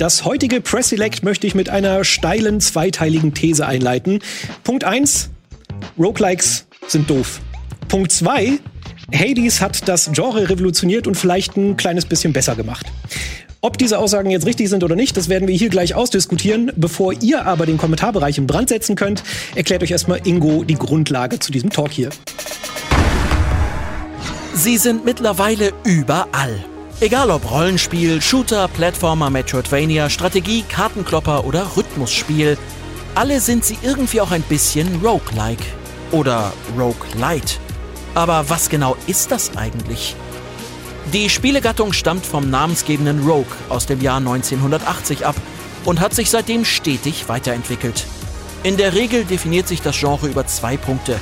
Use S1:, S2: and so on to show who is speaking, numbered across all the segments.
S1: Das heutige Press Select möchte ich mit einer steilen zweiteiligen These einleiten. Punkt 1, Roguelikes sind doof. Punkt 2, Hades hat das Genre revolutioniert und vielleicht ein kleines bisschen besser gemacht. Ob diese Aussagen jetzt richtig sind oder nicht, das werden wir hier gleich ausdiskutieren. Bevor ihr aber den Kommentarbereich in Brand setzen könnt, erklärt euch erstmal Ingo die Grundlage zu diesem Talk hier.
S2: Sie sind mittlerweile überall. Egal ob Rollenspiel, Shooter, Plattformer, Metroidvania, Strategie, Kartenklopper oder Rhythmusspiel, alle sind sie irgendwie auch ein bisschen roguelike oder roguelite. Aber was genau ist das eigentlich? Die Spielegattung stammt vom namensgebenden Rogue aus dem Jahr 1980 ab und hat sich seitdem stetig weiterentwickelt. In der Regel definiert sich das Genre über zwei Punkte.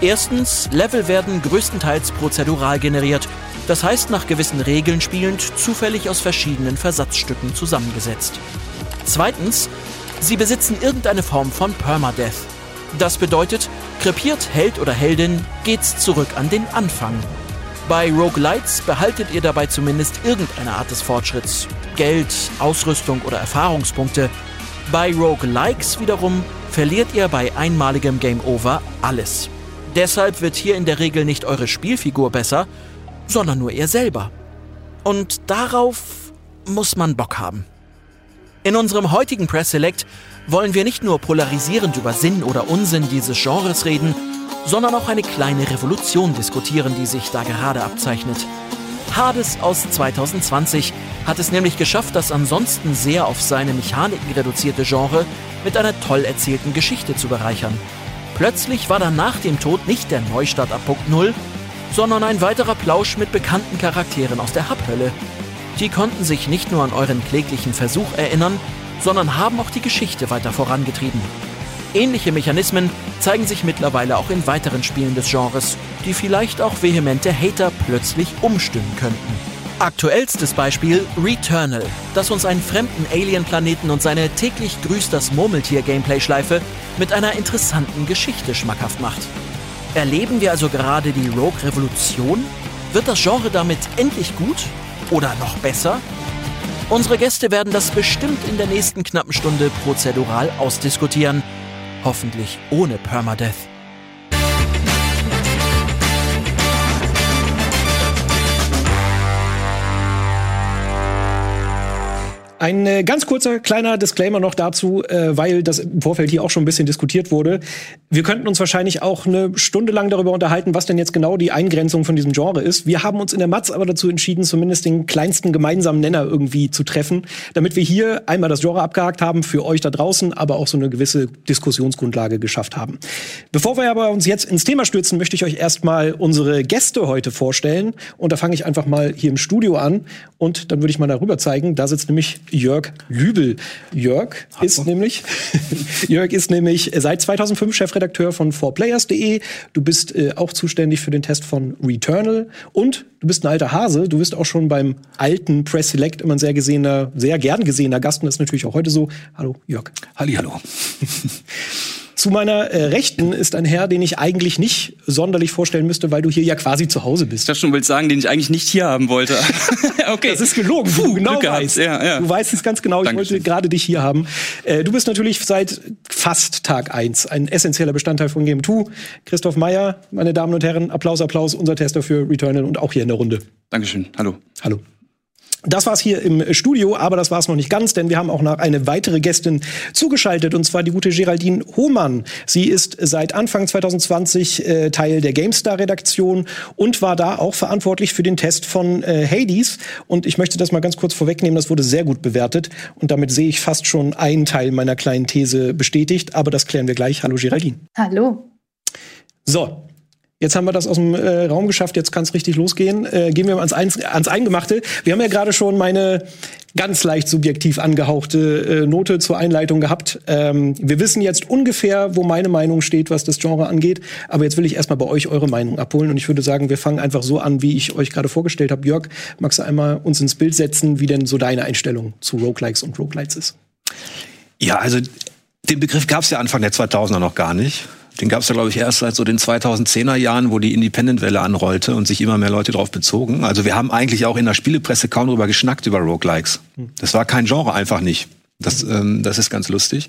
S2: Erstens, Level werden größtenteils prozedural generiert das heißt nach gewissen Regeln spielend, zufällig aus verschiedenen Versatzstücken zusammengesetzt. Zweitens, sie besitzen irgendeine Form von Permadeath. Das bedeutet, krepiert Held oder Heldin, geht's zurück an den Anfang. Bei Roguelites behaltet ihr dabei zumindest irgendeine Art des Fortschritts. Geld, Ausrüstung oder Erfahrungspunkte. Bei Roguelikes wiederum verliert ihr bei einmaligem Game Over alles. Deshalb wird hier in der Regel nicht eure Spielfigur besser, sondern nur er selber. Und darauf muss man Bock haben. In unserem heutigen Press Select wollen wir nicht nur polarisierend über Sinn oder Unsinn dieses Genres reden, sondern auch eine kleine Revolution diskutieren, die sich da gerade abzeichnet. Hades aus 2020 hat es nämlich geschafft, das ansonsten sehr auf seine Mechaniken reduzierte Genre mit einer toll erzählten Geschichte zu bereichern. Plötzlich war dann nach dem Tod nicht der Neustart ab Punkt Null, sondern ein weiterer Plausch mit bekannten Charakteren aus der Hubhölle. Die konnten sich nicht nur an euren kläglichen Versuch erinnern, sondern haben auch die Geschichte weiter vorangetrieben. Ähnliche Mechanismen zeigen sich mittlerweile auch in weiteren Spielen des Genres, die vielleicht auch vehemente Hater plötzlich umstimmen könnten. Aktuellstes Beispiel Returnal, das uns einen fremden Alien-Planeten und seine täglich grüßt das Murmeltier-Gameplay-Schleife mit einer interessanten Geschichte schmackhaft macht. Erleben wir also gerade die Rogue-Revolution? Wird das Genre damit endlich gut? Oder noch besser? Unsere Gäste werden das bestimmt in der nächsten knappen Stunde prozedural ausdiskutieren. Hoffentlich ohne Permadeath.
S1: Ein äh, ganz kurzer kleiner Disclaimer noch dazu, äh, weil das im Vorfeld hier auch schon ein bisschen diskutiert wurde. Wir könnten uns wahrscheinlich auch eine Stunde lang darüber unterhalten, was denn jetzt genau die Eingrenzung von diesem Genre ist. Wir haben uns in der Matz aber dazu entschieden, zumindest den kleinsten gemeinsamen Nenner irgendwie zu treffen, damit wir hier einmal das Genre abgehakt haben für euch da draußen, aber auch so eine gewisse Diskussionsgrundlage geschafft haben. Bevor wir aber uns jetzt ins Thema stürzen, möchte ich euch erstmal unsere Gäste heute vorstellen. Und da fange ich einfach mal hier im Studio an und dann würde ich mal darüber zeigen. Da sitzt nämlich Jörg Lübel. Jörg Hallo. ist nämlich Jörg ist nämlich seit 2005 Chefredakteur von 4players.de. Du bist äh, auch zuständig für den Test von Returnal und du bist ein alter Hase. Du bist auch schon beim alten Press Select immer ein sehr gesehener, sehr gern gesehener Gast und das ist natürlich auch heute so. Hallo Jörg.
S3: Halli, hallo.
S1: Zu meiner äh, Rechten ist ein Herr, den ich eigentlich nicht sonderlich vorstellen müsste, weil du hier ja quasi zu Hause bist.
S3: Das schon willst sagen, den ich eigentlich nicht hier haben wollte.
S1: okay. Das ist gelogen, Puh, du genau weißt. Ja, ja. Du weißt es ganz genau, ich Dankeschön. wollte gerade dich hier haben. Äh, du bist natürlich seit fast Tag eins ein essentieller Bestandteil von Game 2. Christoph Meyer, meine Damen und Herren, Applaus, Applaus, unser Tester für Returnal und auch hier in der Runde.
S3: Dankeschön, hallo.
S1: Hallo. Das war's hier im Studio, aber das war's noch nicht ganz, denn wir haben auch noch eine weitere Gästin zugeschaltet, und zwar die gute Geraldine Hohmann. Sie ist seit Anfang 2020 äh, Teil der GameStar-Redaktion und war da auch verantwortlich für den Test von äh, Hades. Und ich möchte das mal ganz kurz vorwegnehmen, das wurde sehr gut bewertet. Und damit sehe ich fast schon einen Teil meiner kleinen These bestätigt, aber das klären wir gleich. Hallo Geraldine.
S4: Hallo.
S1: So, Jetzt haben wir das aus dem äh, Raum geschafft, jetzt kann es richtig losgehen. Äh, gehen wir mal ans, Eins, ans Eingemachte. Wir haben ja gerade schon meine ganz leicht subjektiv angehauchte äh, Note zur Einleitung gehabt. Ähm, wir wissen jetzt ungefähr, wo meine Meinung steht, was das Genre angeht. Aber jetzt will ich erstmal bei euch eure Meinung abholen. Und ich würde sagen, wir fangen einfach so an, wie ich euch gerade vorgestellt habe. Jörg, magst du einmal uns ins Bild setzen, wie denn so deine Einstellung zu Roguelikes und Roguelites ist?
S5: Ja, also den Begriff gab es ja Anfang der 2000er noch gar nicht.
S4: Den gab es ja, glaube ich, erst seit so den 2010er Jahren, wo die Independent-Welle anrollte und sich immer mehr Leute darauf bezogen. Also wir haben eigentlich auch in der Spielepresse kaum drüber geschnackt, über Roguelikes. Das war kein Genre, einfach nicht. Das, ähm, das ist ganz lustig.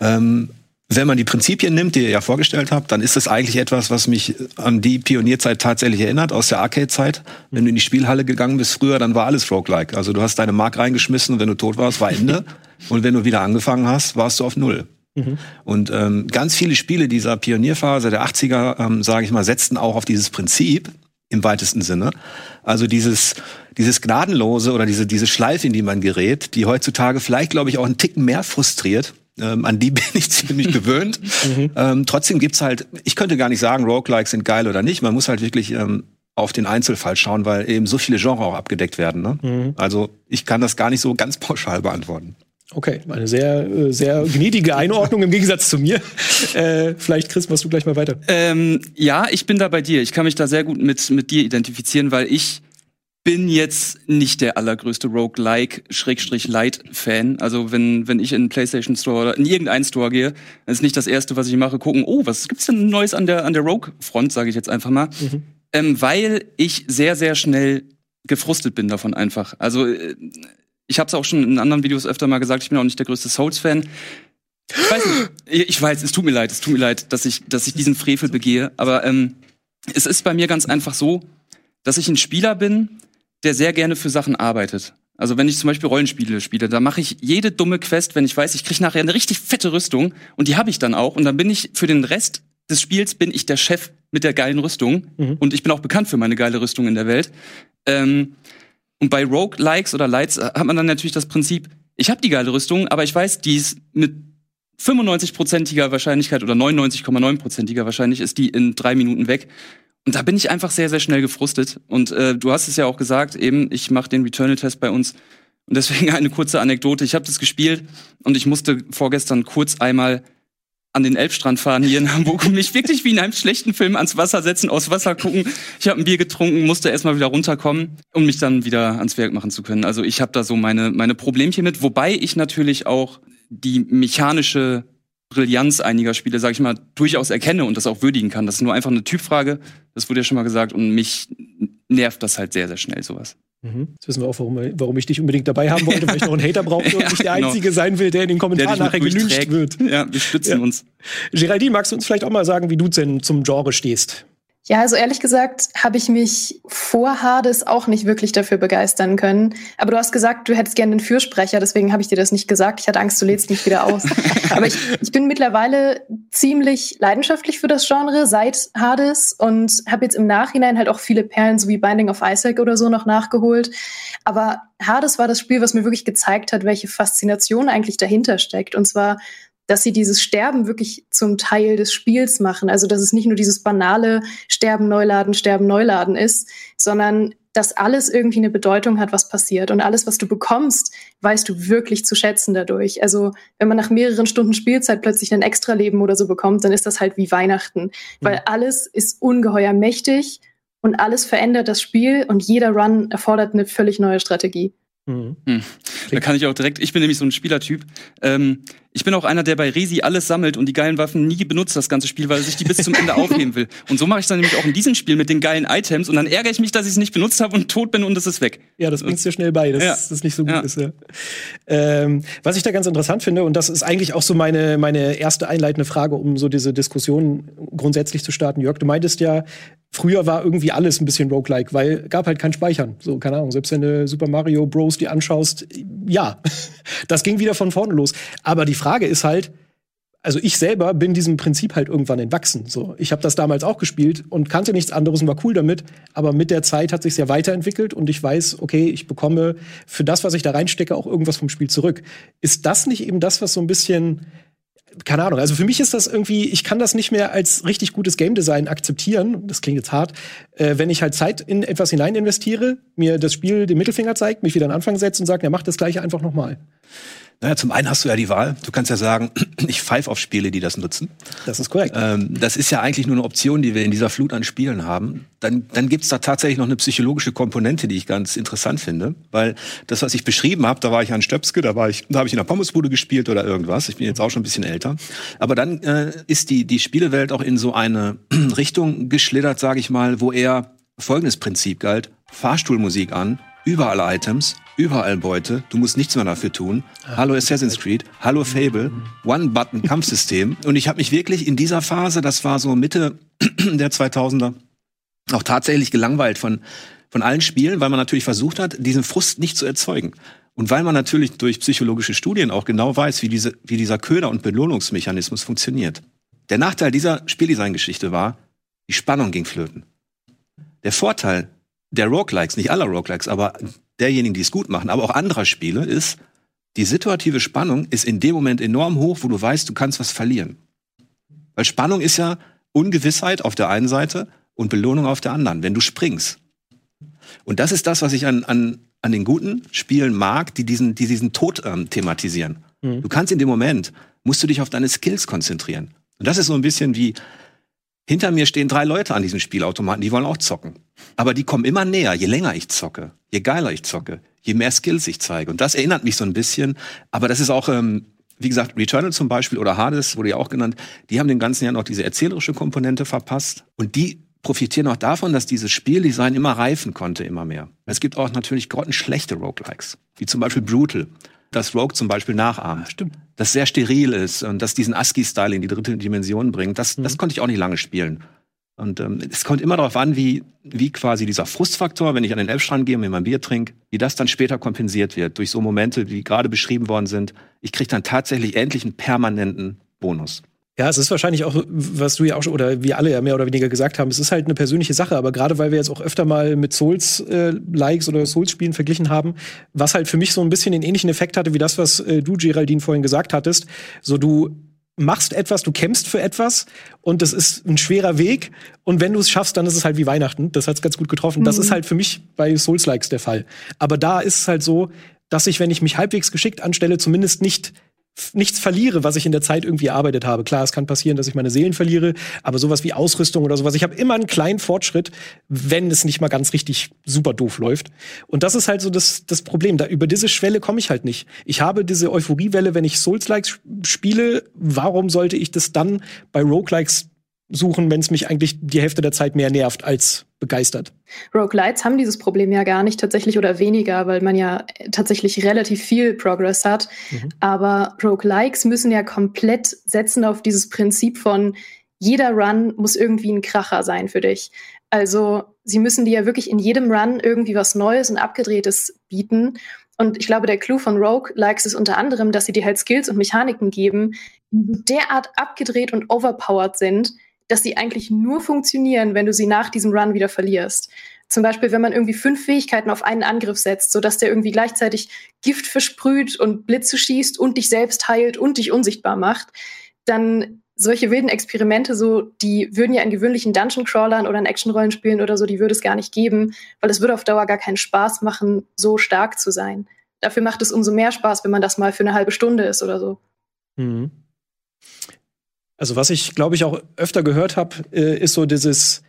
S4: Ähm, wenn man die Prinzipien nimmt, die ihr ja vorgestellt habt, dann ist das eigentlich etwas, was mich an die Pionierzeit tatsächlich erinnert, aus der Arcade-Zeit. Wenn du in die Spielhalle gegangen bist früher, dann war alles Roguelike. Also du hast deine Mark reingeschmissen und wenn du tot warst, war Ende. und wenn du wieder angefangen hast, warst du auf Null. Mhm. Und ähm, ganz viele Spiele dieser Pionierphase der 80er, ähm, sage ich mal, setzten auch auf dieses Prinzip im weitesten Sinne. Also dieses, dieses Gnadenlose oder diese, diese Schleife, in die man gerät, die heutzutage vielleicht, glaube ich, auch einen Ticken mehr frustriert, ähm, an die bin ich ziemlich gewöhnt. Mhm. Ähm, trotzdem gibt's halt, ich könnte gar nicht sagen, Roguelikes sind geil oder nicht. Man muss halt wirklich ähm, auf den Einzelfall schauen, weil eben so viele Genres auch abgedeckt werden. Ne? Mhm. Also ich kann das gar nicht so ganz pauschal beantworten.
S1: Okay, eine sehr, äh, sehr gnädige Einordnung im Gegensatz zu mir. Äh, vielleicht, Chris, machst du gleich mal weiter.
S3: Ähm, ja, ich bin da bei dir. Ich kann mich da sehr gut mit, mit dir identifizieren, weil ich bin jetzt nicht der allergrößte Roguelike-Light-Fan. Also wenn, wenn ich in einen PlayStation Store oder in irgendeinen Store gehe, dann ist nicht das Erste, was ich mache, gucken, oh, was gibt's denn Neues an der, an der Rogue-Front, sage ich jetzt einfach mal. Mhm. Ähm, weil ich sehr, sehr schnell gefrustet bin davon einfach. Also äh, ich habe es auch schon in anderen Videos öfter mal gesagt, ich bin auch nicht der größte Souls-Fan. Ich weiß nicht, ich weiß, es tut mir leid, es tut mir leid, dass ich, dass ich diesen Frevel begehe, aber ähm, es ist bei mir ganz einfach so, dass ich ein Spieler bin, der sehr gerne für Sachen arbeitet. Also wenn ich zum Beispiel Rollenspiele spiele, da mache ich jede dumme Quest, wenn ich weiß, ich kriege nachher eine richtig fette Rüstung und die habe ich dann auch und dann bin ich für den Rest des Spiels bin ich der Chef mit der geilen Rüstung mhm. und ich bin auch bekannt für meine geile Rüstung in der Welt. Ähm, und bei Rogue-Likes oder Lights hat man dann natürlich das Prinzip, ich habe die geile Rüstung, aber ich weiß, die ist mit 95-prozentiger Wahrscheinlichkeit oder 99,9-prozentiger Wahrscheinlich ist die in drei Minuten weg. Und da bin ich einfach sehr, sehr schnell gefrustet. Und äh, du hast es ja auch gesagt, eben, ich mache den Returnal-Test bei uns. Und deswegen eine kurze Anekdote. Ich habe das gespielt und ich musste vorgestern kurz einmal an den Elbstrand fahren hier in Hamburg und mich wirklich wie in einem schlechten Film ans Wasser setzen, aus Wasser gucken. Ich habe ein Bier getrunken, musste erstmal wieder runterkommen, um mich dann wieder ans Werk machen zu können. Also ich habe da so meine, meine Problemchen mit, wobei ich natürlich auch die mechanische Brillanz einiger Spiele, sage ich mal, durchaus erkenne und das auch würdigen kann. Das ist nur einfach eine Typfrage, das wurde ja schon mal gesagt und mich nervt das halt sehr, sehr schnell sowas.
S1: Mhm. Jetzt wissen wir auch, warum, warum, ich dich unbedingt dabei haben wollte, weil ich noch einen Hater brauchte und ja, nicht der genau. Einzige sein will, der in den Kommentaren nachher gelünscht wird.
S3: Ja, wir stützen ja. uns.
S1: Geraldine, magst du uns vielleicht auch mal sagen, wie du denn zum Genre stehst?
S5: Ja, also ehrlich gesagt habe ich mich vor Hades auch nicht wirklich dafür begeistern können. Aber du hast gesagt, du hättest gerne einen Fürsprecher, deswegen habe ich dir das nicht gesagt. Ich hatte Angst, du lädst mich wieder aus. Aber ich, ich bin mittlerweile ziemlich leidenschaftlich für das Genre seit Hades und habe jetzt im Nachhinein halt auch viele Perlen, so wie Binding of Isaac oder so, noch nachgeholt. Aber Hades war das Spiel, was mir wirklich gezeigt hat, welche Faszination eigentlich dahinter steckt. Und zwar dass sie dieses Sterben wirklich zum Teil des Spiels machen. Also dass es nicht nur dieses banale Sterben, Neuladen, Sterben, Neuladen ist, sondern dass alles irgendwie eine Bedeutung hat, was passiert. Und alles, was du bekommst, weißt du wirklich zu schätzen dadurch. Also wenn man nach mehreren Stunden Spielzeit plötzlich ein Extraleben oder so bekommt, dann ist das halt wie Weihnachten. Mhm. Weil alles ist ungeheuer mächtig und alles verändert das Spiel und jeder Run erfordert eine völlig neue Strategie.
S3: Mhm. Hm. Da kann ich auch direkt, ich bin nämlich so ein Spielertyp. Ähm, ich bin auch einer, der bei Resi alles sammelt und die geilen Waffen nie benutzt, das ganze Spiel, weil er sich die bis zum Ende aufheben will. Und so mache ich dann nämlich auch in diesem Spiel mit den geilen Items und dann ärgere ich mich, dass ich es nicht benutzt habe und tot bin und es ist weg.
S1: Ja, das bringst du schnell bei, dass ja. das nicht so gut ja. ist. Ja. Ähm, was ich da ganz interessant finde, und das ist eigentlich auch so meine, meine erste einleitende Frage, um so diese Diskussion grundsätzlich zu starten. Jörg, du meintest ja, Früher war irgendwie alles ein bisschen roguelike, weil gab halt kein Speichern. So, keine Ahnung, selbst wenn du Super Mario Bros. die anschaust, ja, das ging wieder von vorne los. Aber die Frage ist halt, also ich selber bin diesem Prinzip halt irgendwann entwachsen. So, ich habe das damals auch gespielt und kannte nichts anderes und war cool damit. Aber mit der Zeit hat sich ja weiterentwickelt und ich weiß, okay, ich bekomme für das, was ich da reinstecke, auch irgendwas vom Spiel zurück. Ist das nicht eben das, was so ein bisschen keine Ahnung. Also für mich ist das irgendwie, ich kann das nicht mehr als richtig gutes Game Design akzeptieren. Das klingt jetzt hart. Äh, wenn ich halt Zeit in etwas hinein investiere, mir das Spiel den Mittelfinger zeigt, mich wieder an Anfang setzt und sagt, ja, mach das gleiche einfach nochmal.
S4: Naja, zum einen hast du ja die Wahl. Du kannst ja sagen, ich pfeife auf Spiele, die das nutzen.
S1: Das ist korrekt.
S4: Ähm, das ist ja eigentlich nur eine Option, die wir in dieser Flut an Spielen haben. Dann, dann gibt's da tatsächlich noch eine psychologische Komponente, die ich ganz interessant finde. Weil das, was ich beschrieben habe, da war ich an Stöpske, da war ich, da habe ich in der Pommesbude gespielt oder irgendwas. Ich bin jetzt auch schon ein bisschen älter. Aber dann äh, ist die, die Spielewelt auch in so eine Richtung geschlittert, sage ich mal, wo eher folgendes Prinzip galt. Fahrstuhlmusik an, überall Items, überall Beute, du musst nichts mehr dafür tun. Hallo Assassin's Creed, hallo Fable, One-Button-Kampfsystem. Und ich habe mich wirklich in dieser Phase, das war so Mitte der 2000er, auch tatsächlich gelangweilt von, von allen Spielen, weil man natürlich versucht hat, diesen Frust nicht zu erzeugen. Und weil man natürlich durch psychologische Studien auch genau weiß, wie, diese, wie dieser Köder- und Belohnungsmechanismus funktioniert. Der Nachteil dieser Spieldesign-Geschichte war, die Spannung ging flöten. Der Vorteil der Roguelikes, nicht aller Roguelikes, aber derjenigen, die es gut machen, aber auch anderer Spiele, ist, die situative Spannung ist in dem Moment enorm hoch, wo du weißt, du kannst was verlieren. Weil Spannung ist ja Ungewissheit auf der einen Seite und Belohnung auf der anderen, wenn du springst. Und das ist das, was ich an, an, an den guten Spielen mag, die diesen, die diesen Tod ähm, thematisieren. Mhm. Du kannst in dem Moment, musst du dich auf deine Skills konzentrieren. Und das ist so ein bisschen wie, hinter mir stehen drei Leute an diesem Spielautomaten, die wollen auch zocken. Aber die kommen immer näher, je länger ich zocke, je geiler ich zocke, je mehr Skills ich zeige. Und das erinnert mich so ein bisschen. Aber das ist auch, ähm, wie gesagt, Returnal zum Beispiel oder Hades wurde ja auch genannt. Die haben dem ganzen Jahr noch diese erzählerische Komponente verpasst. Und die profitieren auch davon, dass dieses Spieldesign immer reifen konnte, immer mehr. Es gibt auch natürlich grottenschlechte Roguelikes, wie zum Beispiel Brutal das Rogue zum Beispiel nachahmt.
S1: Stimmt.
S4: Das sehr steril ist und das diesen ASCII-Style in die dritte Dimension bringt. Das, mhm. das konnte ich auch nicht lange spielen. Und ähm, es kommt immer darauf an, wie, wie quasi dieser Frustfaktor, wenn ich an den Elbstrand gehe und mir mein Bier trinke, wie das dann später kompensiert wird durch so Momente, die gerade beschrieben worden sind. Ich kriege dann tatsächlich endlich einen permanenten Bonus.
S1: Ja, es ist wahrscheinlich auch, was du ja auch schon, oder wir alle ja mehr oder weniger gesagt haben, es ist halt eine persönliche Sache, aber gerade weil wir jetzt auch öfter mal mit Souls-Likes äh, oder Souls-Spielen verglichen haben, was halt für mich so ein bisschen den ähnlichen Effekt hatte, wie das, was äh, du, Geraldine, vorhin gesagt hattest. So, du machst etwas, du kämpfst für etwas und das ist ein schwerer Weg. Und wenn du es schaffst, dann ist es halt wie Weihnachten. Das hat's ganz gut getroffen. Mhm. Das ist halt für mich bei Souls-Likes der Fall. Aber da ist es halt so, dass ich, wenn ich mich halbwegs geschickt anstelle, zumindest nicht nichts verliere, was ich in der Zeit irgendwie erarbeitet habe. Klar, es kann passieren, dass ich meine Seelen verliere, aber sowas wie Ausrüstung oder sowas, ich habe immer einen kleinen Fortschritt, wenn es nicht mal ganz richtig super doof läuft. Und das ist halt so das, das Problem. Da, über diese Schwelle komme ich halt nicht. Ich habe diese Euphoriewelle, wenn ich Souls-Likes spiele. Warum sollte ich das dann bei Roguelikes suchen, wenn es mich eigentlich die Hälfte der Zeit mehr nervt als begeistert.
S5: Roguelites haben dieses Problem ja gar nicht tatsächlich oder weniger, weil man ja tatsächlich relativ viel Progress hat. Mhm. Aber Roguelikes müssen ja komplett setzen auf dieses Prinzip von jeder Run muss irgendwie ein Kracher sein für dich. Also sie müssen dir ja wirklich in jedem Run irgendwie was Neues und Abgedrehtes bieten. Und ich glaube, der Clou von Rogue-Likes ist unter anderem, dass sie dir halt Skills und Mechaniken geben, die derart abgedreht und overpowered sind, dass sie eigentlich nur funktionieren, wenn du sie nach diesem Run wieder verlierst. Zum Beispiel, wenn man irgendwie fünf Fähigkeiten auf einen Angriff setzt, sodass der irgendwie gleichzeitig Gift versprüht und Blitze schießt und dich selbst heilt und dich unsichtbar macht, dann solche wilden Experimente so, die würden ja in gewöhnlichen Dungeon-Crawlern oder in Action-Rollenspielen oder so, die würde es gar nicht geben, weil es würde auf Dauer gar keinen Spaß machen, so stark zu sein. Dafür macht es umso mehr Spaß, wenn man das mal für eine halbe Stunde ist oder so. Mhm.
S1: Also was ich, glaube ich, auch öfter gehört habe, äh, ist so dieses,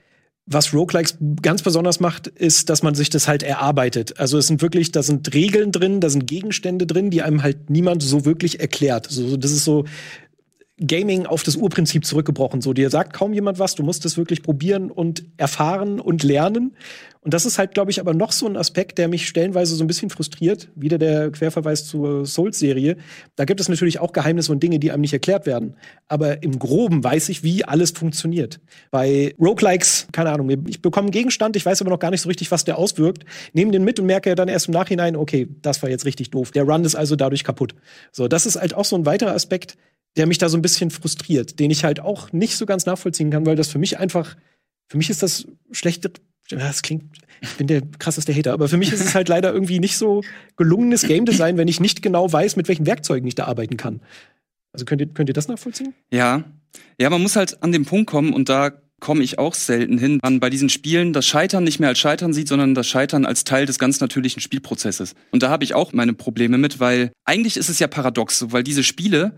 S1: was Roguelikes ganz besonders macht, ist, dass man sich das halt erarbeitet. Also es sind wirklich, da sind Regeln drin, da sind Gegenstände drin, die einem halt niemand so wirklich erklärt. So, das ist so Gaming auf das Urprinzip zurückgebrochen. So, dir sagt kaum jemand was, du musst es wirklich probieren und erfahren und lernen. Und das ist halt, glaube ich, aber noch so ein Aspekt, der mich stellenweise so ein bisschen frustriert. Wieder der Querverweis zur Souls-Serie. Da gibt es natürlich auch Geheimnisse und Dinge, die einem nicht erklärt werden. Aber im Groben weiß ich, wie alles funktioniert. Bei Roguelikes, keine Ahnung, ich bekomme einen Gegenstand, ich weiß aber noch gar nicht so richtig, was der auswirkt, nehme den mit und merke ja dann erst im Nachhinein, okay, das war jetzt richtig doof. Der Run ist also dadurch kaputt. So, das ist halt auch so ein weiterer Aspekt, der mich da so ein bisschen frustriert, den ich halt auch nicht so ganz nachvollziehen kann, weil das für mich einfach, für mich ist das schlechte das klingt, ich bin der krasseste Hater, aber für mich ist es halt leider irgendwie nicht so gelungenes Game Design, wenn ich nicht genau weiß, mit welchen Werkzeugen ich da arbeiten kann. Also könnt ihr, könnt ihr das nachvollziehen?
S3: Ja. Ja, man muss halt an den Punkt kommen und da komme ich auch selten hin, man bei diesen Spielen das Scheitern nicht mehr als Scheitern sieht, sondern das Scheitern als Teil des ganz natürlichen Spielprozesses. Und da habe ich auch meine Probleme mit, weil eigentlich ist es ja paradox, weil diese Spiele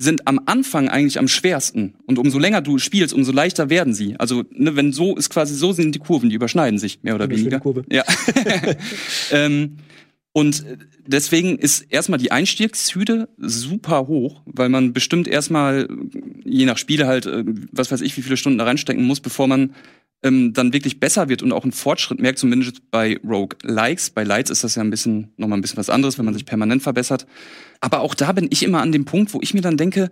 S3: sind am Anfang eigentlich am schwersten. Und umso länger du spielst, umso leichter werden sie. Also, ne, wenn so ist quasi, so sind die Kurven, die überschneiden sich, mehr oder weniger.
S1: Kurve.
S3: Ja. ähm, und deswegen ist erstmal die Einstiegshürde super hoch, weil man bestimmt erstmal, je nach Spiel halt, äh, was weiß ich, wie viele Stunden da reinstecken muss, bevor man ähm, dann wirklich besser wird und auch einen Fortschritt merkt, zumindest bei Rogue Likes. Bei Lights ist das ja ein bisschen, nochmal ein bisschen was anderes, wenn man sich permanent verbessert. Aber auch da bin ich immer an dem Punkt, wo ich mir dann denke,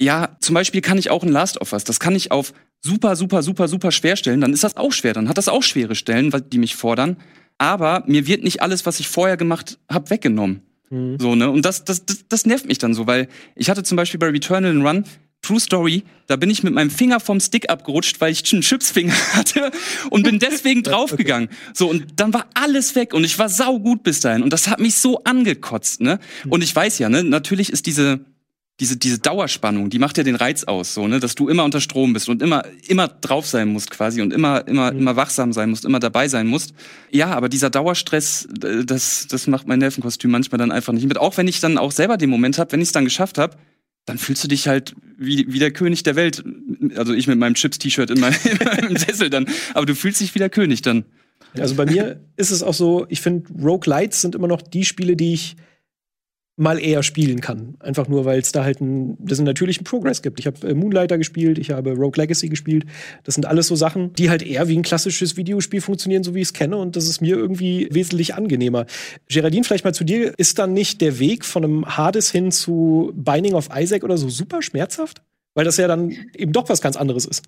S3: ja, zum Beispiel kann ich auch ein Last of Us, das kann ich auf super, super, super, super schwer stellen, dann ist das auch schwer, dann hat das auch schwere Stellen, die mich fordern. Aber mir wird nicht alles, was ich vorher gemacht habe, weggenommen. Mhm. So, ne? Und das, das, das, das nervt mich dann so, weil ich hatte zum Beispiel bei Returnal Run, True Story, da bin ich mit meinem Finger vom Stick abgerutscht, weil ich einen Chipsfinger hatte und bin deswegen draufgegangen. So, und dann war alles weg und ich war sau gut bis dahin. Und das hat mich so angekotzt, ne? Und ich weiß ja, ne, natürlich ist diese, diese, diese Dauerspannung, die macht ja den Reiz aus, so, ne, dass du immer unter Strom bist und immer, immer drauf sein musst quasi und immer, immer, mhm. immer wachsam sein musst, immer dabei sein musst. Ja, aber dieser Dauerstress, das, das macht mein Nervenkostüm manchmal dann einfach nicht mit. Auch wenn ich dann auch selber den Moment habe, wenn ich es dann geschafft habe, dann fühlst du dich halt wie, wie der König der Welt. Also ich mit meinem Chips-T-Shirt in, meinem, in meinem Sessel dann. Aber du fühlst dich wie der König dann.
S1: Also bei mir ist es auch so, ich finde, Rogue Lights sind immer noch die Spiele, die ich mal eher spielen kann. Einfach nur, weil es da halt einen, das einen natürlichen Progress gibt. Ich habe äh, Moonlighter gespielt, ich habe Rogue Legacy gespielt. Das sind alles so Sachen, die halt eher wie ein klassisches Videospiel funktionieren, so wie ich es kenne. Und das ist mir irgendwie wesentlich angenehmer. Geraldine, vielleicht mal zu dir. Ist dann nicht der Weg von einem Hades hin zu Binding of Isaac oder so super schmerzhaft? Weil das ja dann eben doch was ganz anderes ist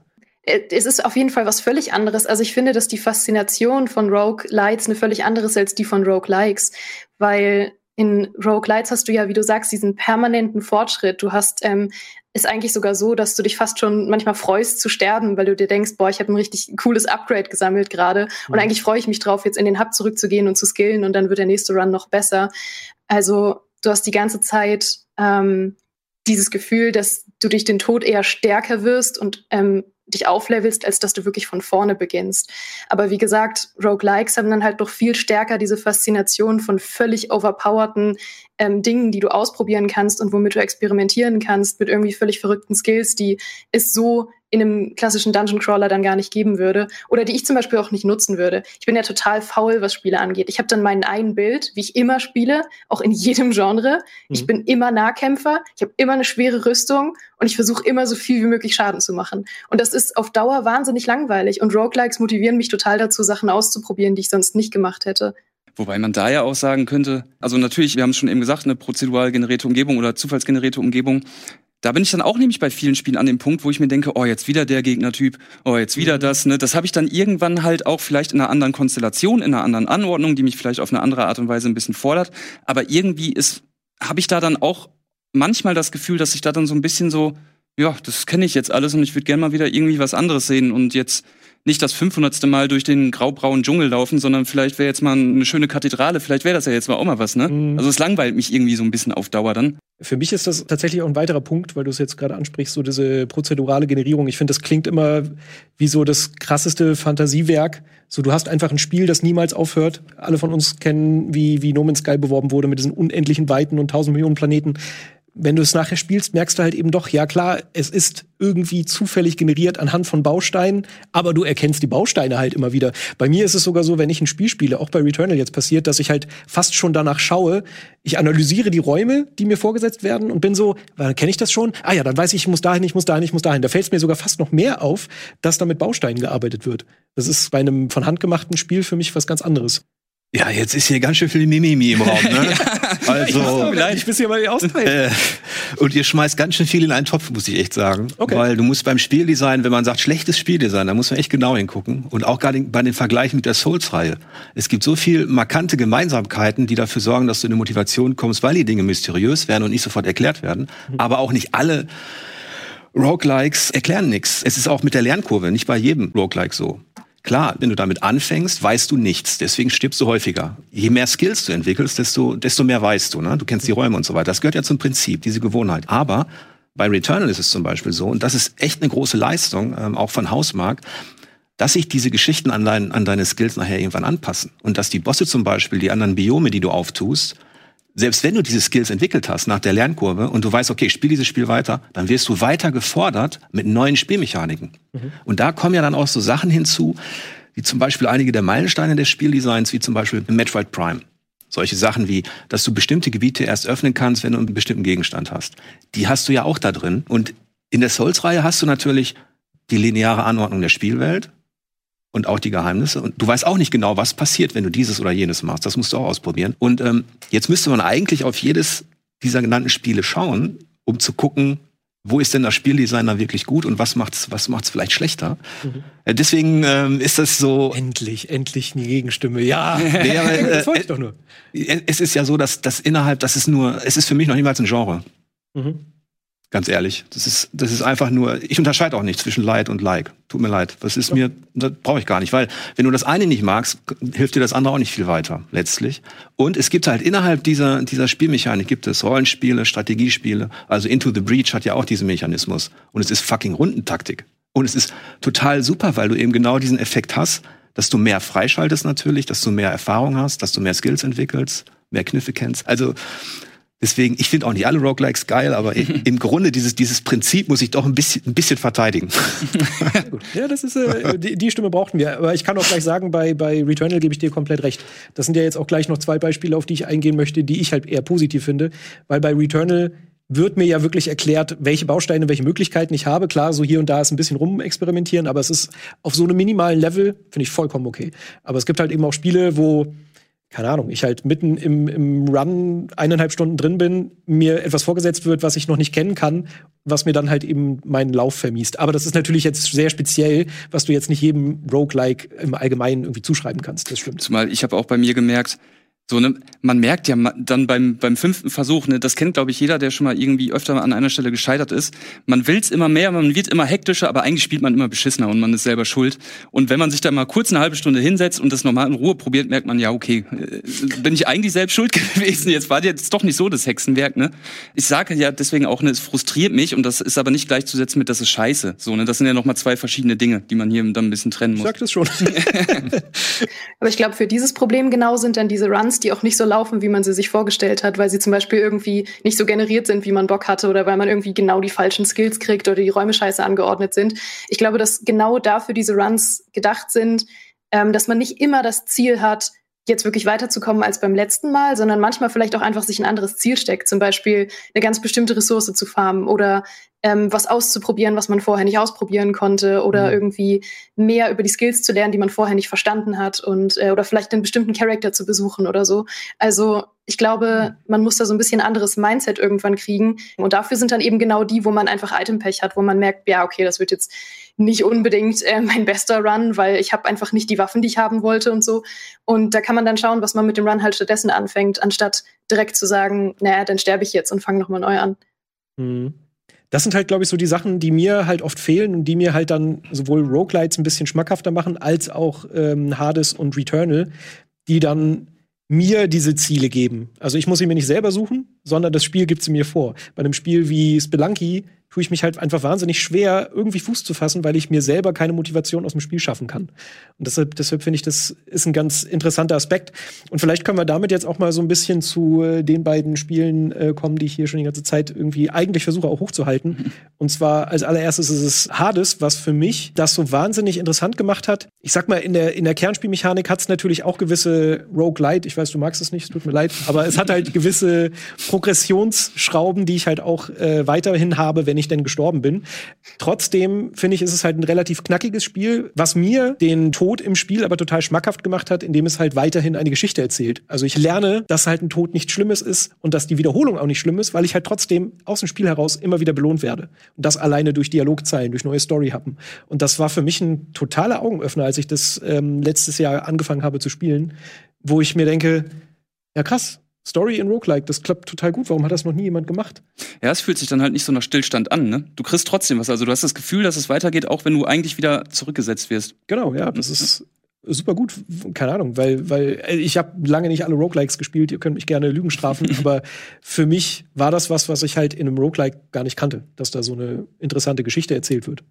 S5: äh, es ist auf jeden Fall was völlig anderes. Also ich finde, dass die Faszination von Rogue Lights eine völlig andere ist als die von Rogue Likes, weil in Rogue Lights hast du ja, wie du sagst, diesen permanenten Fortschritt. Du hast ähm, ist eigentlich sogar so, dass du dich fast schon manchmal freust zu sterben, weil du dir denkst, boah, ich habe ein richtig cooles Upgrade gesammelt gerade und mhm. eigentlich freue ich mich drauf, jetzt in den Hub zurückzugehen und zu skillen und dann wird der nächste Run noch besser. Also du hast die ganze Zeit ähm, dieses Gefühl, dass du durch den Tod eher stärker wirst und ähm, dich auflevelst, als dass du wirklich von vorne beginnst. Aber wie gesagt, Roguelikes haben dann halt doch viel stärker diese Faszination von völlig overpowerten ähm, Dingen, die du ausprobieren kannst und womit du experimentieren kannst mit irgendwie völlig verrückten Skills, die es so in einem klassischen Dungeon Crawler dann gar nicht geben würde oder die ich zum Beispiel auch nicht nutzen würde. Ich bin ja total faul, was Spiele angeht. Ich habe dann meinen einen Bild, wie ich immer spiele, auch in jedem Genre. Mhm. Ich bin immer Nahkämpfer, ich habe immer eine schwere Rüstung und ich versuche immer so viel wie möglich Schaden zu machen. Und das ist auf Dauer wahnsinnig langweilig und Roguelikes motivieren mich total dazu, Sachen auszuprobieren, die ich sonst nicht gemacht hätte.
S3: Wobei man da ja auch sagen könnte, also natürlich, wir haben es schon eben gesagt, eine prozedural generierte Umgebung oder zufallsgenerierte Umgebung. Da bin ich dann auch nämlich bei vielen Spielen an dem Punkt, wo ich mir denke, oh, jetzt wieder der Gegnertyp, oh, jetzt wieder das, ne? Das habe ich dann irgendwann halt auch vielleicht in einer anderen Konstellation, in einer anderen Anordnung, die mich vielleicht auf eine andere Art und Weise ein bisschen fordert. Aber irgendwie ist, habe ich da dann auch manchmal das Gefühl, dass ich da dann so ein bisschen so, ja, das kenne ich jetzt alles und ich würde gerne mal wieder irgendwie was anderes sehen und jetzt nicht das 500. Mal durch den graubraunen Dschungel laufen, sondern vielleicht wäre jetzt mal eine schöne Kathedrale, vielleicht wäre das ja jetzt mal auch mal was, ne? Mhm. Also es langweilt mich irgendwie so ein bisschen auf Dauer dann.
S1: Für mich ist das tatsächlich auch ein weiterer Punkt, weil du es jetzt gerade ansprichst, so diese prozedurale Generierung. Ich finde, das klingt immer wie so das krasseste Fantasiewerk. So, du hast einfach ein Spiel, das niemals aufhört. Alle von uns kennen, wie, wie No Man's Sky beworben wurde mit diesen unendlichen Weiten und tausend Millionen Planeten wenn du es nachher spielst, merkst du halt eben doch, ja klar, es ist irgendwie zufällig generiert anhand von Bausteinen, aber du erkennst die Bausteine halt immer wieder. Bei mir ist es sogar so, wenn ich ein Spiel spiele, auch bei Returnal jetzt passiert, dass ich halt fast schon danach schaue, ich analysiere die Räume, die mir vorgesetzt werden und bin so, kenne ich das schon? Ah ja, dann weiß ich, ich muss dahin, ich muss dahin, ich muss dahin. Da fällt es mir sogar fast noch mehr auf, dass da mit Bausteinen gearbeitet wird. Das ist bei einem von Hand gemachten Spiel für mich was ganz anderes.
S4: Ja, jetzt ist hier ganz schön viel Mimimi im Raum, ne?
S1: also, ich, ich bin hier mal
S4: äh, Und ihr schmeißt ganz schön viel in einen Topf, muss ich echt sagen. Okay. Weil du musst beim Spieldesign, wenn man sagt schlechtes Spieldesign, da muss man echt genau hingucken. Und auch gerade bei den Vergleichen mit der Souls-Reihe. Es gibt so viel markante Gemeinsamkeiten, die dafür sorgen, dass du in eine Motivation kommst, weil die Dinge mysteriös werden und nicht sofort erklärt werden. Mhm. Aber auch nicht alle Roguelikes erklären nichts. Es ist auch mit der Lernkurve, nicht bei jedem Roguelike so. Klar, wenn du damit anfängst, weißt du nichts. Deswegen stirbst du häufiger. Je mehr Skills du entwickelst, desto, desto mehr weißt du. Ne? Du kennst die Räume und so weiter. Das gehört ja zum Prinzip, diese Gewohnheit. Aber Bei Returnal ist es zum Beispiel so, und das ist echt eine große Leistung, ähm, auch von Hausmark, dass sich diese Geschichten an, dein, an deine Skills nachher irgendwann anpassen. Und dass die Bosse zum Beispiel, die anderen Biome, die du auftust, selbst wenn du diese Skills entwickelt hast nach der Lernkurve und du weißt, okay, spiel dieses Spiel weiter, dann wirst du weiter gefordert mit neuen Spielmechaniken. Mhm. Und da kommen ja dann auch so Sachen hinzu, wie zum Beispiel einige der Meilensteine des Spieldesigns, wie zum Beispiel Metroid Prime. Solche Sachen wie, dass du bestimmte Gebiete erst öffnen kannst, wenn du einen bestimmten Gegenstand hast. Die hast du ja auch da drin. Und in der Souls-Reihe hast du natürlich die lineare Anordnung der Spielwelt und auch die Geheimnisse. Und du weißt auch nicht genau, was passiert, wenn du dieses oder jenes machst. Das musst du auch ausprobieren. Und ähm, jetzt müsste man eigentlich auf jedes dieser genannten Spiele schauen, um zu gucken, wo ist denn das Spieldesigner wirklich gut und was macht's, was macht's vielleicht schlechter? Mhm. Äh, deswegen ähm, ist das so.
S1: Endlich, endlich eine Gegenstimme. Ja,
S4: nee, aber, äh, das wollte ich doch nur. Äh, es ist ja so, dass das innerhalb, das ist nur, es ist für mich noch niemals ein Genre. Mhm. Ganz ehrlich. Das ist, das ist einfach nur, ich unterscheide auch nicht zwischen Leid und Like. Tut mir leid. Das ist mir, das brauche ich gar nicht, weil wenn du das eine nicht magst, hilft dir das andere auch nicht viel weiter, letztlich. Und es gibt halt innerhalb dieser, dieser Spielmechanik gibt es Rollenspiele, Strategiespiele. Also Into the Breach hat ja auch diesen Mechanismus. Und es ist fucking Rundentaktik. Und es ist total super, weil du eben genau diesen Effekt hast, dass du mehr freischaltest natürlich, dass du mehr Erfahrung hast, dass du mehr Skills entwickelst, mehr Kniffe kennst. Also, Deswegen, ich finde auch nicht alle Roguelikes geil, aber im Grunde dieses, dieses Prinzip muss ich doch ein bisschen, ein bisschen verteidigen.
S1: ja, das ist, äh, die, die, Stimme brauchten wir. Aber ich kann auch gleich sagen, bei, bei Returnal gebe ich dir komplett recht. Das sind ja jetzt auch gleich noch zwei Beispiele, auf die ich eingehen möchte, die ich halt eher positiv finde. Weil bei Returnal wird mir ja wirklich erklärt, welche Bausteine, welche Möglichkeiten ich habe. Klar, so hier und da ist ein bisschen rumexperimentieren, aber es ist auf so einem minimalen Level, finde ich vollkommen okay. Aber es gibt halt eben auch Spiele, wo keine Ahnung, ich halt mitten im, im Run eineinhalb Stunden drin bin, mir etwas vorgesetzt wird, was ich noch nicht kennen kann, was mir dann halt eben meinen Lauf vermiest. Aber das ist natürlich jetzt sehr speziell, was du jetzt nicht jedem Roguelike im Allgemeinen irgendwie zuschreiben kannst. Das stimmt.
S3: Zumal ich habe auch bei mir gemerkt, so, ne, man merkt ja dann beim, beim fünften Versuch, ne, das kennt, glaube ich, jeder, der schon mal irgendwie öfter an einer Stelle gescheitert ist. Man will's immer mehr, man wird immer hektischer, aber eigentlich spielt man immer beschissener und man ist selber schuld. Und wenn man sich da mal kurz eine halbe Stunde hinsetzt und das normal in Ruhe probiert, merkt man, ja, okay, äh, bin ich eigentlich selbst schuld gewesen. Jetzt war jetzt doch nicht so das Hexenwerk, ne? Ich sage ja deswegen auch, ne, es frustriert mich und das ist aber nicht gleichzusetzen mit, das ist scheiße. So, ne, das sind ja nochmal zwei verschiedene Dinge, die man hier dann ein bisschen trennen muss. Ich
S1: sag das schon.
S5: aber ich glaube, für dieses Problem genau sind dann diese Runs Runs, die auch nicht so laufen, wie man sie sich vorgestellt hat, weil sie zum Beispiel irgendwie nicht so generiert sind, wie man Bock hatte oder weil man irgendwie genau die falschen Skills kriegt oder die Räume scheiße angeordnet sind. Ich glaube, dass genau dafür diese Runs gedacht sind, ähm, dass man nicht immer das Ziel hat, jetzt wirklich weiterzukommen als beim letzten Mal, sondern manchmal vielleicht auch einfach sich ein anderes Ziel steckt, zum Beispiel eine ganz bestimmte Ressource zu farmen oder ähm, was auszuprobieren, was man vorher nicht ausprobieren konnte oder mhm. irgendwie mehr über die Skills zu lernen, die man vorher nicht verstanden hat und äh, oder vielleicht einen bestimmten Charakter zu besuchen oder so. Also ich glaube, man muss da so ein bisschen anderes Mindset irgendwann kriegen und dafür sind dann eben genau die, wo man einfach Itempech hat, wo man merkt, ja okay, das wird jetzt nicht unbedingt äh, mein bester Run, weil ich habe einfach nicht die Waffen, die ich haben wollte und so. Und da kann man dann schauen, was man mit dem Run halt stattdessen anfängt, anstatt direkt zu sagen, naja, dann sterbe ich jetzt und fange nochmal neu an.
S1: Mhm das sind halt, glaube ich, so die Sachen, die mir halt oft fehlen und die mir halt dann sowohl Roguelites ein bisschen schmackhafter machen, als auch ähm, Hades und Returnal, die dann mir diese Ziele geben. Also ich muss sie mir nicht selber suchen, sondern das Spiel gibt sie mir vor. Bei einem Spiel wie Spelunky tue ich mich halt einfach wahnsinnig schwer, irgendwie Fuß zu fassen, weil ich mir selber keine Motivation aus dem Spiel schaffen kann. Und deshalb, deshalb finde ich, das ist ein ganz interessanter Aspekt. Und vielleicht können wir damit jetzt auch mal so ein bisschen zu äh, den beiden Spielen äh, kommen, die ich hier schon die ganze Zeit irgendwie eigentlich versuche auch hochzuhalten. Und zwar als allererstes ist es Hades, was für mich das so wahnsinnig interessant gemacht hat. Ich sag mal, in der, in der Kernspielmechanik hat es natürlich auch gewisse Roguelite. Ich weiß, du magst es nicht, es tut mir leid. Aber es hat halt gewisse Progressionsschrauben, die ich halt auch äh, weiterhin habe, wenn ich denn gestorben bin. Trotzdem finde ich, ist es halt ein relativ knackiges Spiel, was mir den Tod im Spiel aber total schmackhaft gemacht hat, indem es halt weiterhin eine Geschichte erzählt. Also ich lerne, dass halt ein Tod nichts Schlimmes ist und dass die Wiederholung auch nicht schlimm ist, weil ich halt trotzdem aus dem Spiel heraus immer wieder belohnt werde. Und das alleine durch Dialogzeilen, durch neue Storyhappen. Und das war für mich ein totaler Augenöffner, als ich das ähm, letztes Jahr angefangen habe zu spielen, wo ich mir denke, ja krass, Story in Roguelike, das klappt total gut. Warum hat das noch nie jemand gemacht?
S3: Ja, es fühlt sich dann halt nicht so nach Stillstand an, ne? Du kriegst trotzdem was. Also du hast das Gefühl, dass es weitergeht, auch wenn du eigentlich wieder zurückgesetzt wirst.
S1: Genau, ja. Das ist super gut, keine Ahnung, weil, weil äh, ich habe lange nicht alle Roguelikes gespielt, ihr könnt mich gerne Lügen strafen, aber für mich war das was, was ich halt in einem Roguelike gar nicht kannte, dass da so eine interessante Geschichte erzählt wird.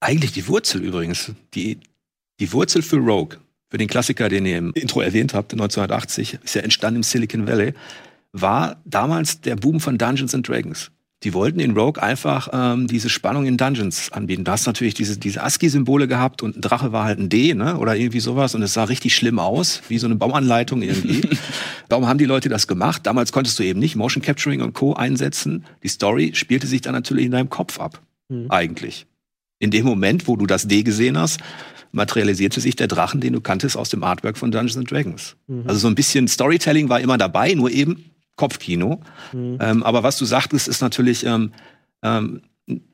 S4: Eigentlich die Wurzel übrigens, die, die Wurzel für Rogue, für den Klassiker, den ihr im Intro erwähnt habt, 1980, ist ja entstanden im Silicon Valley, war damals der Boom von Dungeons and Dragons. Die wollten in Rogue einfach ähm, diese Spannung in Dungeons anbieten. Du hast natürlich diese, diese ASCII-Symbole gehabt und ein Drache war halt ein D, ne? Oder irgendwie sowas. Und es sah richtig schlimm aus, wie so eine Bauanleitung irgendwie. Warum haben die Leute das gemacht? Damals konntest du eben nicht Motion Capturing und Co. einsetzen. Die Story spielte sich dann natürlich in deinem Kopf ab. Mhm. Eigentlich. In dem Moment, wo du das D gesehen hast, materialisierte sich der Drachen, den du kanntest aus dem Artwork von Dungeons and Dragons. Mhm. Also so ein bisschen Storytelling war immer dabei, nur eben Kopfkino. Mhm. Ähm, aber was du sagtest, ist natürlich, ähm, ähm,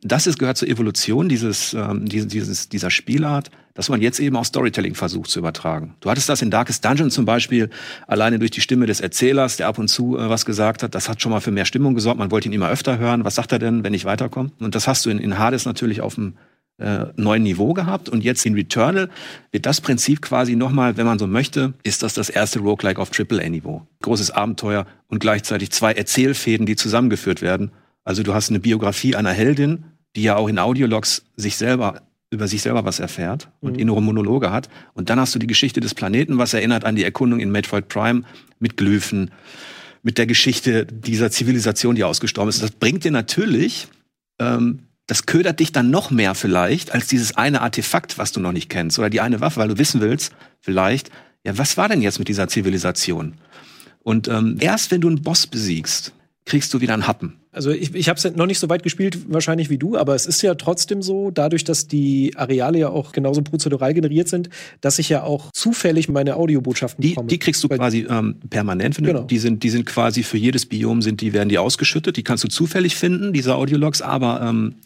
S4: das ist, gehört zur Evolution dieses, ähm, dieses, dieser Spielart, dass man jetzt eben auch Storytelling versucht zu übertragen. Du hattest das in Darkest Dungeon zum Beispiel, alleine durch die Stimme des Erzählers, der ab und zu äh, was gesagt hat. Das hat schon mal für mehr Stimmung gesorgt. Man wollte ihn immer öfter hören. Was sagt er denn, wenn ich weiterkomme? Und das hast du in, in Hades natürlich auf dem äh, neuen Niveau gehabt. Und jetzt in Returnal wird das Prinzip quasi nochmal, wenn man so möchte, ist das das erste Roguelike auf AAA-Niveau. Großes Abenteuer und gleichzeitig zwei Erzählfäden, die zusammengeführt werden. Also du hast eine Biografie einer Heldin, die ja auch in Audiologs sich selber über sich selber was erfährt und mhm. innere Monologe hat. Und dann hast du die Geschichte des Planeten, was erinnert an die Erkundung in Metroid Prime mit Glyphen, mit der Geschichte dieser Zivilisation, die ausgestorben ist. Das bringt dir natürlich ähm, das ködert dich dann noch mehr vielleicht als dieses eine Artefakt, was du noch nicht kennst oder die eine Waffe, weil du wissen willst, vielleicht, ja, was war denn jetzt mit dieser Zivilisation? Und ähm, erst wenn du einen Boss besiegst, kriegst du wieder einen Happen.
S1: Also ich, ich habe es noch nicht so weit gespielt, wahrscheinlich wie du, aber es ist ja trotzdem so, dadurch, dass die Areale ja auch genauso prozedural generiert sind, dass ich ja auch zufällig meine Audiobotschaften
S4: die, bekomme. Die kriegst du quasi ähm, permanent. Genau. Die sind, die sind quasi für jedes Biom sind die werden die ausgeschüttet. Die kannst du zufällig finden, diese Audiologs, aber ähm,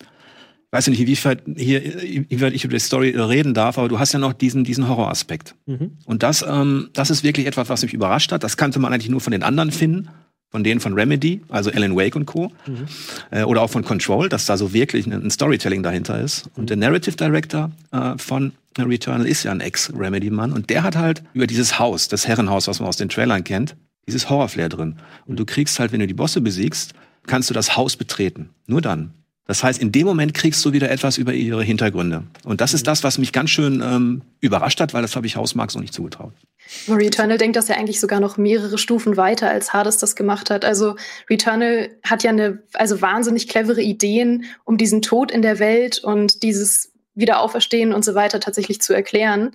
S4: weiß nicht, inwieweit hier, inwieweit ich über die Story reden darf, aber du hast ja noch diesen, diesen Horroraspekt. Mhm. Und das, ähm, das ist wirklich etwas, was mich überrascht hat. Das kannte man eigentlich nur von den anderen finden, von denen von Remedy, also Alan Wake und Co. Mhm. Äh, oder auch von Control, dass da so wirklich ein, ein Storytelling dahinter ist. Und der Narrative Director äh, von Returnal ist ja ein Ex-Remedy-Mann und der hat halt über dieses Haus, das Herrenhaus, was man aus den Trailern kennt, dieses Horrorflair drin. Und du kriegst halt, wenn du die Bosse besiegst, kannst du das Haus betreten. Nur dann. Das heißt, in dem Moment kriegst du wieder etwas über ihre Hintergründe. Und das ist das, was mich ganz schön ähm, überrascht hat, weil das habe ich Hausmarks noch nicht zugetraut.
S5: Returnal denkt das ja eigentlich sogar noch mehrere Stufen weiter, als Hades das gemacht hat. Also Returnal hat ja eine, also wahnsinnig clevere Ideen, um diesen Tod in der Welt und dieses Wiederauferstehen und so weiter tatsächlich zu erklären.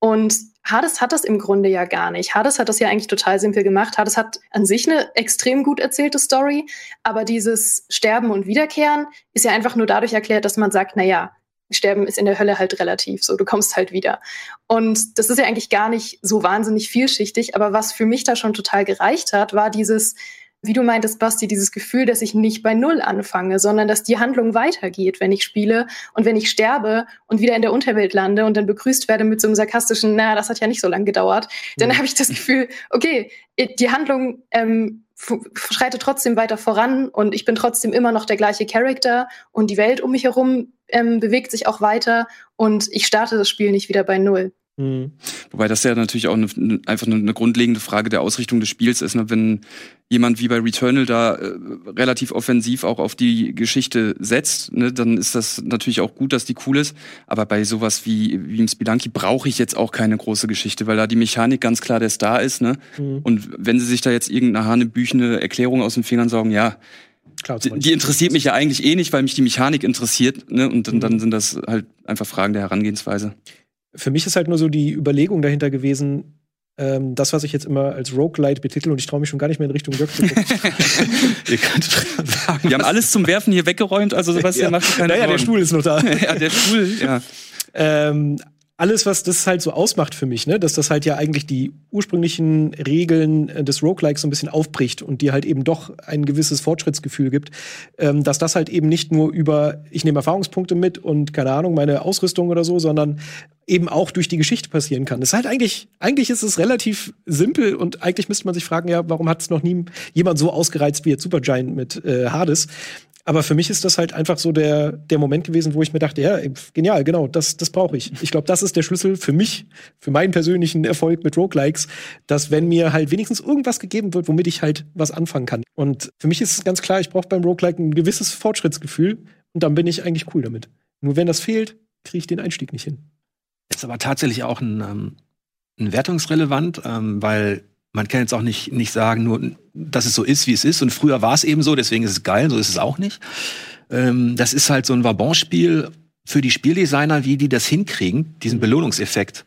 S5: Und Hades hat das im Grunde ja gar nicht. Hades hat das ja eigentlich total simpel gemacht. Hades hat an sich eine extrem gut erzählte Story, aber dieses Sterben und Wiederkehren ist ja einfach nur dadurch erklärt, dass man sagt, na ja, Sterben ist in der Hölle halt relativ, so du kommst halt wieder. Und das ist ja eigentlich gar nicht so wahnsinnig vielschichtig, aber was für mich da schon total gereicht hat, war dieses wie du meintest, Basti, dieses Gefühl, dass ich nicht bei Null anfange, sondern dass die Handlung weitergeht, wenn ich spiele und wenn ich sterbe und wieder in der Unterwelt lande und dann begrüßt werde mit so einem sarkastischen, naja, das hat ja nicht so lange gedauert, dann mhm. habe ich das Gefühl, okay, die Handlung ähm, schreitet trotzdem weiter voran und ich bin trotzdem immer noch der gleiche Charakter und die Welt um mich herum ähm, bewegt sich auch weiter und ich starte das Spiel nicht wieder bei Null.
S3: Mhm. Wobei das ja natürlich auch eine, einfach eine, grundlegende Frage der Ausrichtung des Spiels ist. Ne? Wenn jemand wie bei Returnal da äh, relativ offensiv auch auf die Geschichte setzt, ne, dann ist das natürlich auch gut, dass die cool ist. Aber bei sowas wie, wie im Spelunky brauche ich jetzt auch keine große Geschichte, weil da die Mechanik ganz klar der Star ist. Ne? Mhm. Und wenn sie sich da jetzt irgendeine hanebüchene Erklärung aus den Fingern saugen, ja, Klar, die, die interessiert mich ja eigentlich eh nicht, weil mich die Mechanik interessiert. Ne? Und dann, mhm. dann sind das halt einfach Fragen der Herangehensweise
S1: für mich ist halt nur so die Überlegung dahinter gewesen, ähm, das, was ich jetzt immer als Roguelite betitel, und ich traue mich schon gar nicht mehr in Richtung Rogue zu gucken.
S3: Ihr könnt sagen, Wir haben alles zum Werfen hier weggeräumt, also Sebastian ja. macht keine
S1: Naja, der Stuhl ist noch da.
S3: ja, der Stuhl, ja.
S1: Ähm, alles, was das halt so ausmacht für mich, ne, dass das halt ja eigentlich die ursprünglichen Regeln äh, des Roguelikes so ein bisschen aufbricht und dir halt eben doch ein gewisses Fortschrittsgefühl gibt, ähm, dass das halt eben nicht nur über, ich nehme Erfahrungspunkte mit und keine Ahnung, meine Ausrüstung oder so, sondern eben auch durch die Geschichte passieren kann. Das ist halt eigentlich, eigentlich ist es relativ simpel und eigentlich müsste man sich fragen, ja, warum hat es noch nie jemand so ausgereizt wie jetzt Supergiant mit äh, Hades? Aber für mich ist das halt einfach so der, der Moment gewesen, wo ich mir dachte, ja, genial, genau, das, das brauche ich. Ich glaube, das ist der Schlüssel für mich, für meinen persönlichen Erfolg mit Roguelikes, dass wenn mir halt wenigstens irgendwas gegeben wird, womit ich halt was anfangen kann. Und für mich ist es ganz klar, ich brauche beim Roguelike ein gewisses Fortschrittsgefühl und dann bin ich eigentlich cool damit. Nur wenn das fehlt, kriege ich den Einstieg nicht hin.
S4: Ist aber tatsächlich auch ein, ähm, ein wertungsrelevant, ähm, weil man kann jetzt auch nicht, nicht sagen, nur, dass es so ist, wie es ist. Und früher war es eben so, deswegen ist es geil, so ist es auch nicht. Ähm, das ist halt so ein Vabon-Spiel für die Spieldesigner, wie die das hinkriegen, diesen mhm. Belohnungseffekt.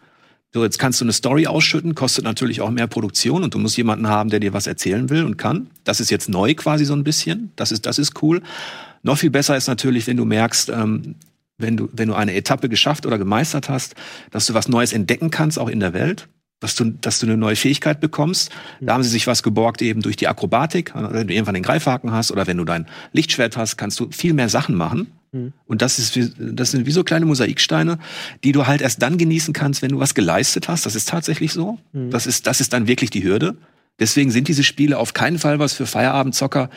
S4: So, jetzt kannst du eine Story ausschütten, kostet natürlich auch mehr Produktion und du musst jemanden haben, der dir was erzählen will und kann. Das ist jetzt neu quasi so ein bisschen. Das ist, das ist cool. Noch viel besser ist natürlich, wenn du merkst, ähm, wenn du, wenn du eine Etappe geschafft oder gemeistert hast, dass du was Neues entdecken kannst, auch in der Welt dass du, dass du eine neue Fähigkeit bekommst. Da haben sie sich was geborgt eben durch die Akrobatik. Wenn du irgendwann den Greifhaken hast oder wenn du dein Lichtschwert hast, kannst du viel mehr Sachen machen. Mhm. Und das ist, wie, das sind wie so kleine Mosaiksteine, die du halt erst dann genießen kannst, wenn du was geleistet hast. Das ist tatsächlich so. Mhm. Das ist, das ist dann wirklich die Hürde. Deswegen sind diese Spiele auf keinen Fall was für Feierabendzocker,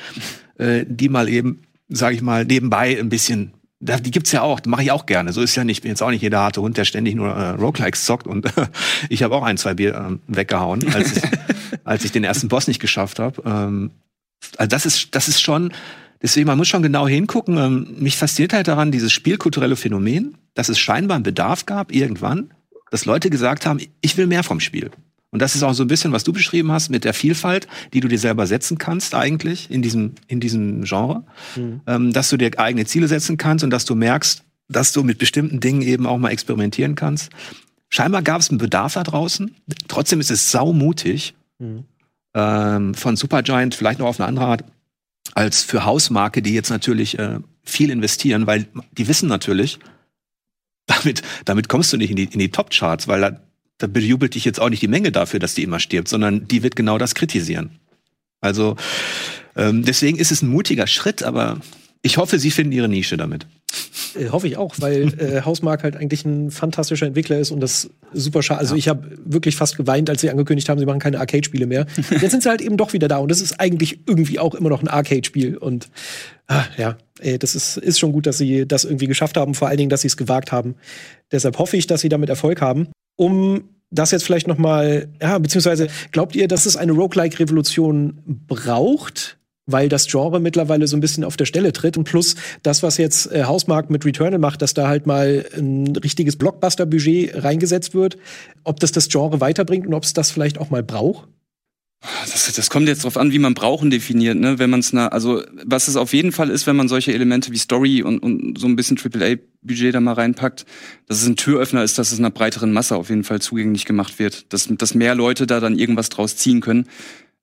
S4: äh, die mal eben, sage ich mal, nebenbei ein bisschen die gibt's ja auch, mache ich auch gerne. So ist ja nicht, ich bin jetzt auch nicht jeder harte Hund, der ständig nur äh, Roguelikes zockt und ich habe auch ein, zwei Bier äh, weggehauen, als ich, als ich den ersten Boss nicht geschafft habe. Ähm, also das ist, das ist schon, deswegen, man muss schon genau hingucken. Ähm, mich fasziniert halt daran, dieses spielkulturelle Phänomen, dass es scheinbar einen Bedarf gab, irgendwann, dass Leute gesagt haben, ich will mehr vom Spiel. Und das ist auch so ein bisschen, was du beschrieben hast, mit der Vielfalt, die du dir selber setzen kannst eigentlich in diesem, in diesem Genre. Mhm. Ähm, dass du dir eigene Ziele setzen kannst und dass du merkst, dass du mit bestimmten Dingen eben auch mal experimentieren kannst. Scheinbar gab es einen Bedarf da draußen. Trotzdem ist es saumutig mhm. ähm, von Supergiant, vielleicht noch auf eine andere Art, als für Hausmarke, die jetzt natürlich äh, viel investieren, weil die wissen natürlich, damit, damit kommst du nicht in die, in die Top-Charts, weil da da bejubelt dich jetzt auch nicht die Menge dafür, dass die immer stirbt, sondern die wird genau das kritisieren. Also ähm, deswegen ist es ein mutiger Schritt, aber ich hoffe, sie finden ihre Nische damit.
S1: Äh, hoffe ich auch, weil äh, Hausmark halt eigentlich ein fantastischer Entwickler ist und das super schade. Also ja. ich habe wirklich fast geweint, als sie angekündigt haben, sie machen keine Arcade-Spiele mehr. Jetzt sind sie halt eben doch wieder da und das ist eigentlich irgendwie auch immer noch ein Arcade-Spiel und ah, ja, ey, das ist, ist schon gut, dass sie das irgendwie geschafft haben, vor allen Dingen, dass sie es gewagt haben. Deshalb hoffe ich, dass sie damit Erfolg haben um das jetzt vielleicht noch mal, ja, beziehungsweise glaubt ihr, dass es eine Roguelike-Revolution braucht? weil das Genre mittlerweile so ein bisschen auf der Stelle tritt. Und plus das, was jetzt äh, Hausmark mit Returnal macht, dass da halt mal ein richtiges Blockbuster-Budget reingesetzt wird, ob das das Genre weiterbringt und ob es das vielleicht auch mal braucht?
S3: Das, das kommt jetzt darauf an, wie man brauchen definiert, ne? Wenn man es also was es auf jeden Fall ist, wenn man solche Elemente wie Story und, und so ein bisschen AAA-Budget da mal reinpackt, dass es ein Türöffner ist, dass es einer breiteren Masse auf jeden Fall zugänglich gemacht wird, dass, dass mehr Leute da dann irgendwas draus ziehen können.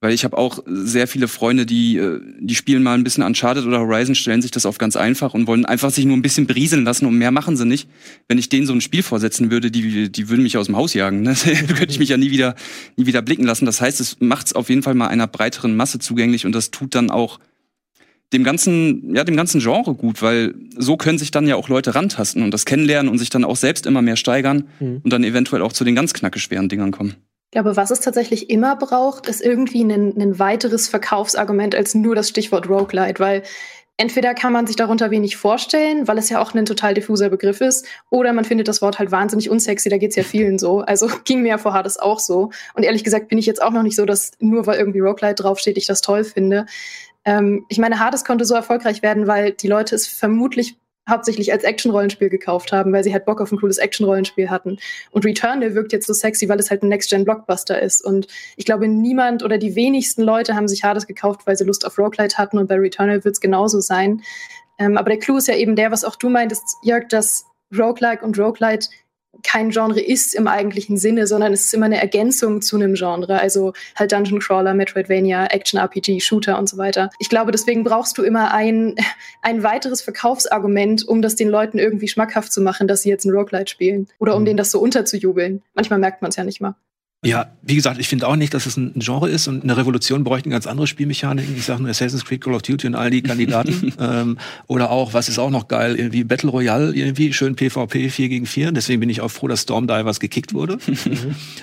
S3: Weil ich habe auch sehr viele Freunde, die, äh, die spielen mal ein bisschen Uncharted oder Horizon, stellen sich das auf ganz einfach und wollen einfach sich nur ein bisschen berieseln lassen und mehr machen sie nicht. Wenn ich denen so ein Spiel vorsetzen würde, die, die würden mich aus dem Haus jagen. Ne? könnte ich mich ja nie wieder, nie wieder blicken lassen. Das heißt, es macht es auf jeden Fall mal einer breiteren Masse zugänglich und das tut dann auch dem ganzen, ja, dem ganzen Genre gut, weil so können sich dann ja auch Leute rantasten und das kennenlernen und sich dann auch selbst immer mehr steigern mhm. und dann eventuell auch zu den ganz knacke schweren Dingern kommen.
S5: Ich glaube, was es tatsächlich immer braucht, ist irgendwie ein, ein weiteres Verkaufsargument als nur das Stichwort Roguelite, weil entweder kann man sich darunter wenig vorstellen, weil es ja auch ein total diffuser Begriff ist, oder man findet das Wort halt wahnsinnig unsexy, da geht's ja vielen so. Also ging mir ja vor Hades auch so. Und ehrlich gesagt bin ich jetzt auch noch nicht so, dass nur weil irgendwie Roguelite draufsteht, ich das toll finde. Ähm, ich meine, Hades konnte so erfolgreich werden, weil die Leute es vermutlich hauptsächlich als Action-Rollenspiel gekauft haben, weil sie halt Bock auf ein cooles Action-Rollenspiel hatten. Und Returnal wirkt jetzt so sexy, weil es halt ein Next-Gen-Blockbuster ist. Und ich glaube, niemand oder die wenigsten Leute haben sich Hades gekauft, weil sie Lust auf Roguelite hatten. Und bei Returnal wird es genauso sein. Ähm, aber der Clou ist ja eben der, was auch du meintest, Jörg, dass Roguelike und Roguelite kein Genre ist im eigentlichen Sinne, sondern es ist immer eine Ergänzung zu einem Genre. Also halt Dungeon Crawler, Metroidvania, Action RPG, Shooter und so weiter. Ich glaube, deswegen brauchst du immer ein, ein weiteres Verkaufsargument, um das den Leuten irgendwie schmackhaft zu machen, dass sie jetzt ein Roguelite spielen. Oder um mhm. denen das so unterzujubeln. Manchmal merkt man es ja nicht mal.
S4: Ja, wie gesagt, ich finde auch nicht, dass es ein Genre ist und eine Revolution bräuchte eine ganz andere Spielmechaniken. Ich sage nur Assassin's Creed, Call of Duty und all die Kandidaten. ähm, oder auch, was ist auch noch geil, irgendwie Battle Royale, irgendwie schön PvP 4 gegen 4. Deswegen bin ich auch froh, dass Stormdivers gekickt wurde.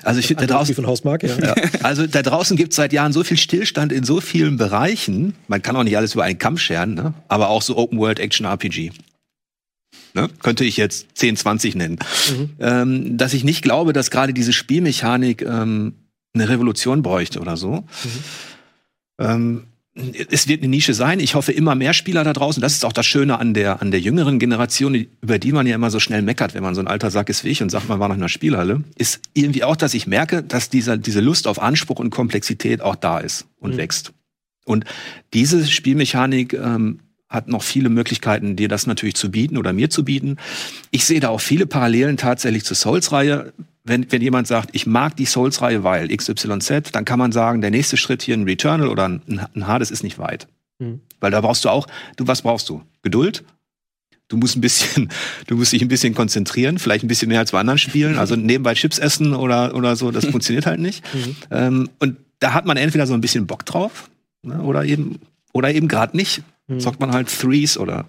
S4: also ich finde da draußen
S1: von Hausmark, ja.
S4: ja. Also da draußen gibt es seit Jahren so viel Stillstand in so vielen Bereichen. Man kann auch nicht alles über einen Kamm scheren, ne? aber auch so Open World Action RPG. Ne? Könnte ich jetzt 10, 20 nennen. Mhm. Ähm, dass ich nicht glaube, dass gerade diese Spielmechanik ähm, eine Revolution bräuchte oder so. Mhm. Ähm, es wird eine Nische sein. Ich hoffe, immer mehr Spieler da draußen. Das ist auch das Schöne an der, an der jüngeren Generation, über die man ja immer so schnell meckert, wenn man so ein alter Sack ist wie ich und sagt, man war noch in einer Spielhalle. Ist irgendwie auch, dass ich merke, dass dieser, diese Lust auf Anspruch und Komplexität auch da ist und mhm. wächst. Und diese Spielmechanik ähm, hat noch viele Möglichkeiten, dir das natürlich zu bieten oder mir zu bieten. Ich sehe da auch viele Parallelen tatsächlich zur Souls-Reihe. Wenn, wenn jemand sagt, ich mag die Souls-Reihe, weil XYZ, dann kann man sagen, der nächste Schritt hier ein Returnal oder ein, ein Hades ist nicht weit. Mhm. Weil da brauchst du auch, du, was brauchst du? Geduld? Du musst ein bisschen, du musst dich ein bisschen konzentrieren, vielleicht ein bisschen mehr als bei anderen Spielen. Also nebenbei Chips essen oder, oder so, das funktioniert halt nicht. Mhm. Ähm, und da hat man entweder so ein bisschen Bock drauf, ne, oder eben, oder eben gerade nicht. Hm. Zockt man halt Threes oder.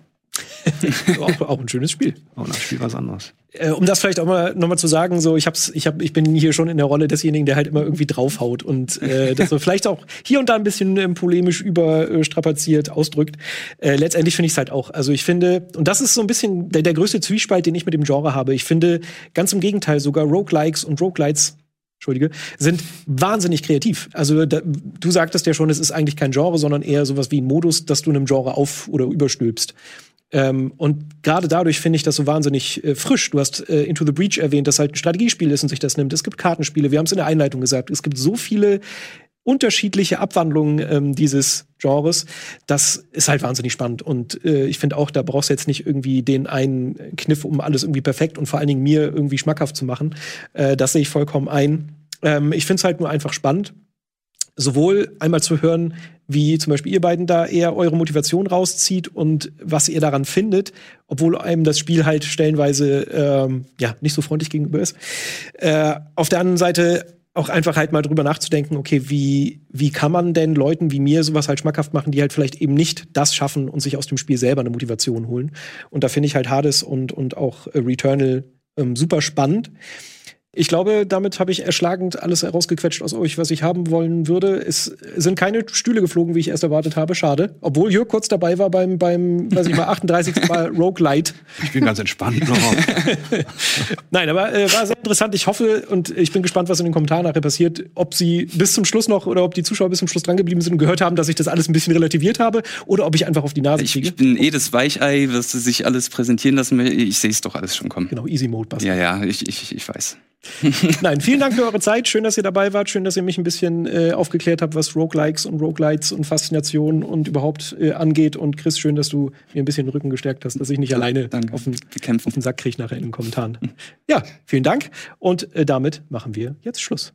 S1: auch, auch, ein schönes Spiel.
S4: Auch ein Spiel was anderes.
S1: Äh, um das vielleicht auch mal nochmal zu sagen, so ich hab's, ich hab, ich bin hier schon in der Rolle desjenigen, der halt immer irgendwie draufhaut und äh, das so vielleicht auch hier und da ein bisschen ähm, polemisch überstrapaziert ausdrückt. Äh, letztendlich finde ich es halt auch. Also ich finde, und das ist so ein bisschen der, der größte Zwiespalt, den ich mit dem Genre habe. Ich finde ganz im Gegenteil sogar Roguelikes und Roguelites Entschuldige, sind wahnsinnig kreativ. Also da, du sagtest ja schon, es ist eigentlich kein Genre, sondern eher sowas wie ein Modus, dass du einem Genre auf- oder überstülpst. Ähm, und gerade dadurch finde ich das so wahnsinnig äh, frisch. Du hast äh, Into the Breach erwähnt, dass halt ein Strategiespiel ist und sich das nimmt. Es gibt Kartenspiele, wir haben es in der Einleitung gesagt. Es gibt so viele unterschiedliche Abwandlungen ähm, dieses Genres. Das ist halt wahnsinnig spannend. Und äh, ich finde auch, da brauchst du jetzt nicht irgendwie den einen Kniff, um alles irgendwie perfekt und vor allen Dingen mir irgendwie schmackhaft zu machen. Äh, das sehe ich vollkommen ein. Ähm, ich finde es halt nur einfach spannend. Sowohl einmal zu hören, wie zum Beispiel ihr beiden da eher eure Motivation rauszieht und was ihr daran findet, obwohl einem das Spiel halt stellenweise ähm, ja nicht so freundlich gegenüber ist. Äh, auf der anderen Seite auch einfach halt mal drüber nachzudenken, okay, wie, wie kann man denn Leuten wie mir sowas halt schmackhaft machen, die halt vielleicht eben nicht das schaffen und sich aus dem Spiel selber eine Motivation holen. Und da finde ich halt Hades und, und auch Returnal ähm, super spannend. Ich glaube, damit habe ich erschlagend alles herausgequetscht aus euch, was ich haben wollen würde. Es sind keine Stühle geflogen, wie ich erst erwartet habe. Schade. Obwohl Jörg kurz dabei war beim, beim weiß ich mal, 38. Mal Roguelite.
S4: Ich bin ganz entspannt.
S1: Nein, aber äh, war sehr interessant. Ich hoffe und ich bin gespannt, was in den Kommentaren nachher passiert. Ob sie bis zum Schluss noch oder ob die Zuschauer bis zum Schluss drangeblieben sind und gehört haben, dass ich das alles ein bisschen relativiert habe oder ob ich einfach auf die Nase
S3: kriege. Ich bin eh das Weichei, was sie sich alles präsentieren lassen. Ich sehe es doch alles schon kommen.
S1: Genau, Easy Mode.
S3: Bastard. Ja, ja, ich, ich, ich weiß.
S1: Nein, vielen Dank für eure Zeit. Schön, dass ihr dabei wart. Schön, dass ihr mich ein bisschen äh, aufgeklärt habt, was Roguelikes und Roguelites und Faszination und überhaupt äh, angeht. Und Chris, schön, dass du mir ein bisschen den Rücken gestärkt hast, dass ich nicht alleine auf den, auf den, Sack kriege nachher in den Kommentaren. ja, vielen Dank. Und äh, damit machen wir jetzt Schluss.